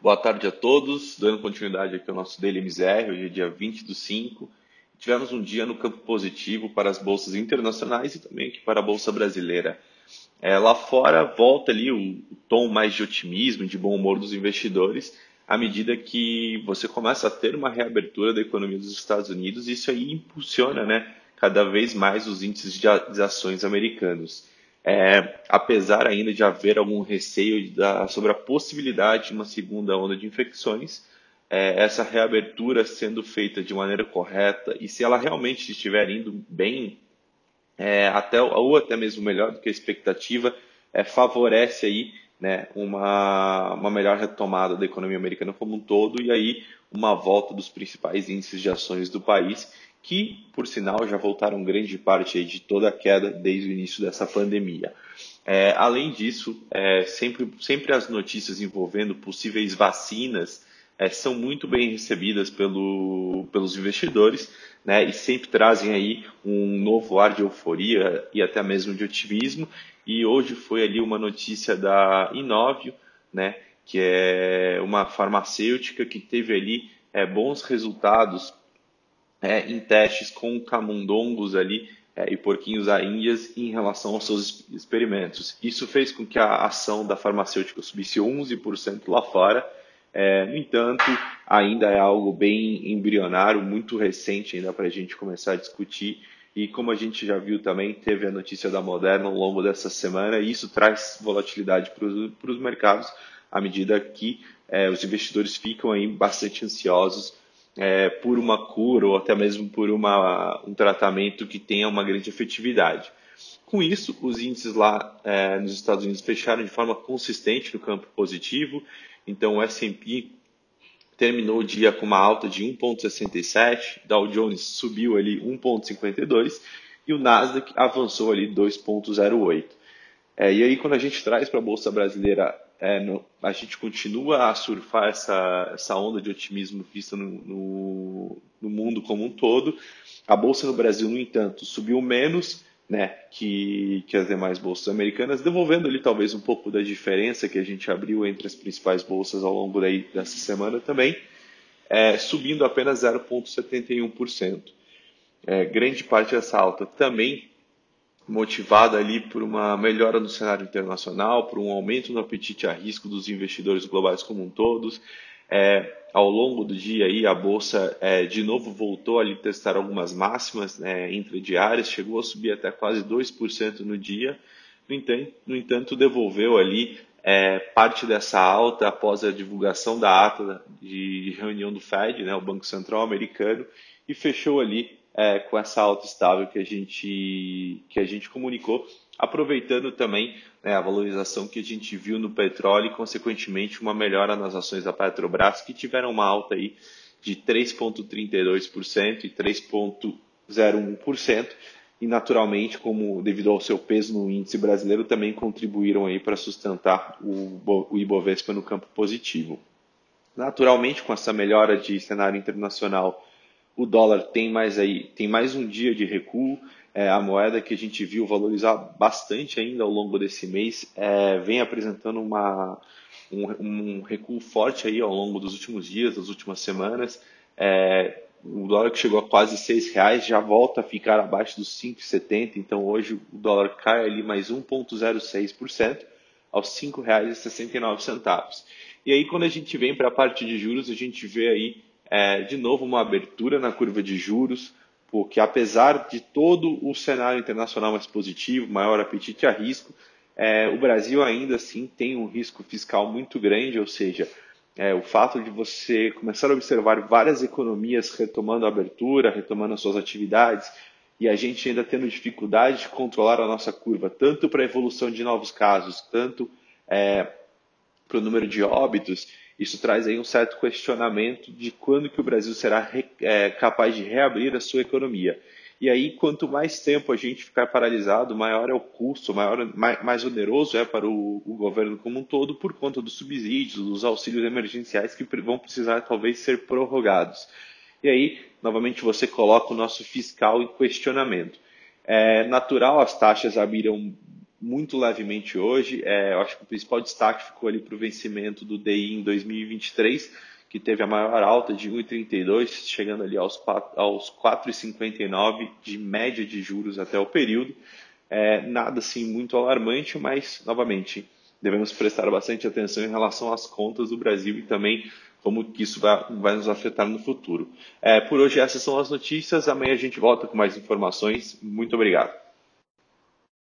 Boa tarde a todos, dando continuidade aqui ao nosso Daily MZR, hoje é dia 20 do 5. Tivemos um dia no campo positivo para as bolsas internacionais e também aqui para a bolsa brasileira. É, lá fora volta ali o, tom mais de otimismo, de bom humor dos investidores, à medida que você começa a ter uma reabertura da economia dos Estados Unidos, e isso aí impulsiona né, cada vez mais os índices de ações americanos é, apesar ainda de haver algum receio da, sobre a possibilidade de uma segunda onda de infecções, é, essa reabertura sendo feita de maneira correta e se ela realmente estiver indo bem, é, até, ou até mesmo melhor do que a expectativa, é, favorece aí né, uma, uma melhor retomada da economia americana como um todo e aí uma volta dos principais índices de ações do país que, por sinal, já voltaram grande parte de toda a queda desde o início dessa pandemia. É, além disso, é, sempre, sempre as notícias envolvendo possíveis vacinas é, são muito bem recebidas pelo, pelos investidores né, e sempre trazem aí um novo ar de euforia e até mesmo de otimismo. E hoje foi ali uma notícia da Inovio, né, que é uma farmacêutica que teve ali é, bons resultados é, em testes com camundongos ali é, e porquinhos a índias em relação aos seus experimentos. Isso fez com que a ação da farmacêutica subisse 11% lá fora. É, no entanto, ainda é algo bem embrionário, muito recente ainda para a gente começar a discutir. E como a gente já viu também, teve a notícia da Moderna ao longo dessa semana, e isso traz volatilidade para os mercados, à medida que é, os investidores ficam aí bastante ansiosos é, por uma cura ou até mesmo por uma, um tratamento que tenha uma grande efetividade. Com isso, os índices lá é, nos Estados Unidos fecharam de forma consistente no campo positivo. Então, o S&P terminou o dia com uma alta de 1,67, Dow Jones subiu ali 1,52 e o Nasdaq avançou ali 2,08. É, e aí, quando a gente traz para a Bolsa Brasileira é, no, a gente continua a surfar essa, essa onda de otimismo vista no, no, no, mundo como um todo. A bolsa no Brasil, no entanto, subiu menos né, que, que as demais bolsas americanas, devolvendo ali talvez um pouco da diferença que a gente abriu entre as principais bolsas ao longo daí, dessa semana também, é, subindo apenas 0,71%. É, grande parte dessa alta também motivada ali por uma melhora no cenário internacional, por um aumento no apetite a risco dos investidores globais como um todos. É, ao longo do dia aí a bolsa é, de novo voltou a testar algumas máximas né, intradiárias, chegou a subir até quase 2% no dia. No entanto, no entanto, devolveu ali é, parte dessa alta após a divulgação da ata de reunião do Fed, né, o Banco Central Americano, e fechou ali é, com essa alta estável que a gente, que a gente comunicou, aproveitando também né, a valorização que a gente viu no petróleo e, consequentemente, uma melhora nas ações da Petrobras, que tiveram uma alta aí de 3,32% e 3,01%, e naturalmente, como devido ao seu peso no índice brasileiro, também contribuíram aí para sustentar o, o Ibovespa no campo positivo. Naturalmente, com essa melhora de cenário internacional o dólar tem mais aí, tem mais um dia de recuo. É, a moeda que a gente viu valorizar bastante ainda ao longo desse mês é, vem apresentando uma, um, um, recuo forte aí ao longo dos últimos dias, das últimas semanas. É, o dólar que chegou a quase seis reais já volta a ficar abaixo dos 5,70, então hoje o dólar cai ali mais 1,06% aos R$ 5,69. E aí quando a gente vem para a parte de juros, a gente vê aí é, de novo uma abertura na curva de juros, porque apesar de todo o cenário internacional mais positivo, maior apetite a risco, é, o Brasil ainda assim tem um risco fiscal muito grande, ou seja, é, o fato de você começar a observar várias economias retomando a abertura, retomando as suas atividades, e a gente ainda tendo dificuldade de controlar a nossa curva, tanto para a evolução de novos casos, tanto é, para o número de óbitos, isso traz aí um certo questionamento de quando que o Brasil será é, capaz de reabrir a sua economia. E aí, quanto mais tempo a gente ficar paralisado, maior é o custo, maior, mais, mais oneroso é para o, o, governo como um todo, por conta dos subsídios, dos auxílios emergenciais que vão precisar talvez ser prorrogados. E aí, novamente, você coloca o nosso fiscal em questionamento. É natural as taxas abriram muito levemente hoje. É, eu acho que o principal destaque ficou ali para o vencimento do DI em 2023, que teve a maior alta de 1,32, chegando ali aos 4,59 de média de juros até o período. É, nada assim muito alarmante, mas novamente devemos prestar bastante atenção em relação às contas do Brasil e também como que isso vai, vai nos afetar no futuro. É, por hoje essas são as notícias. Amanhã a gente volta com mais informações. Muito obrigado.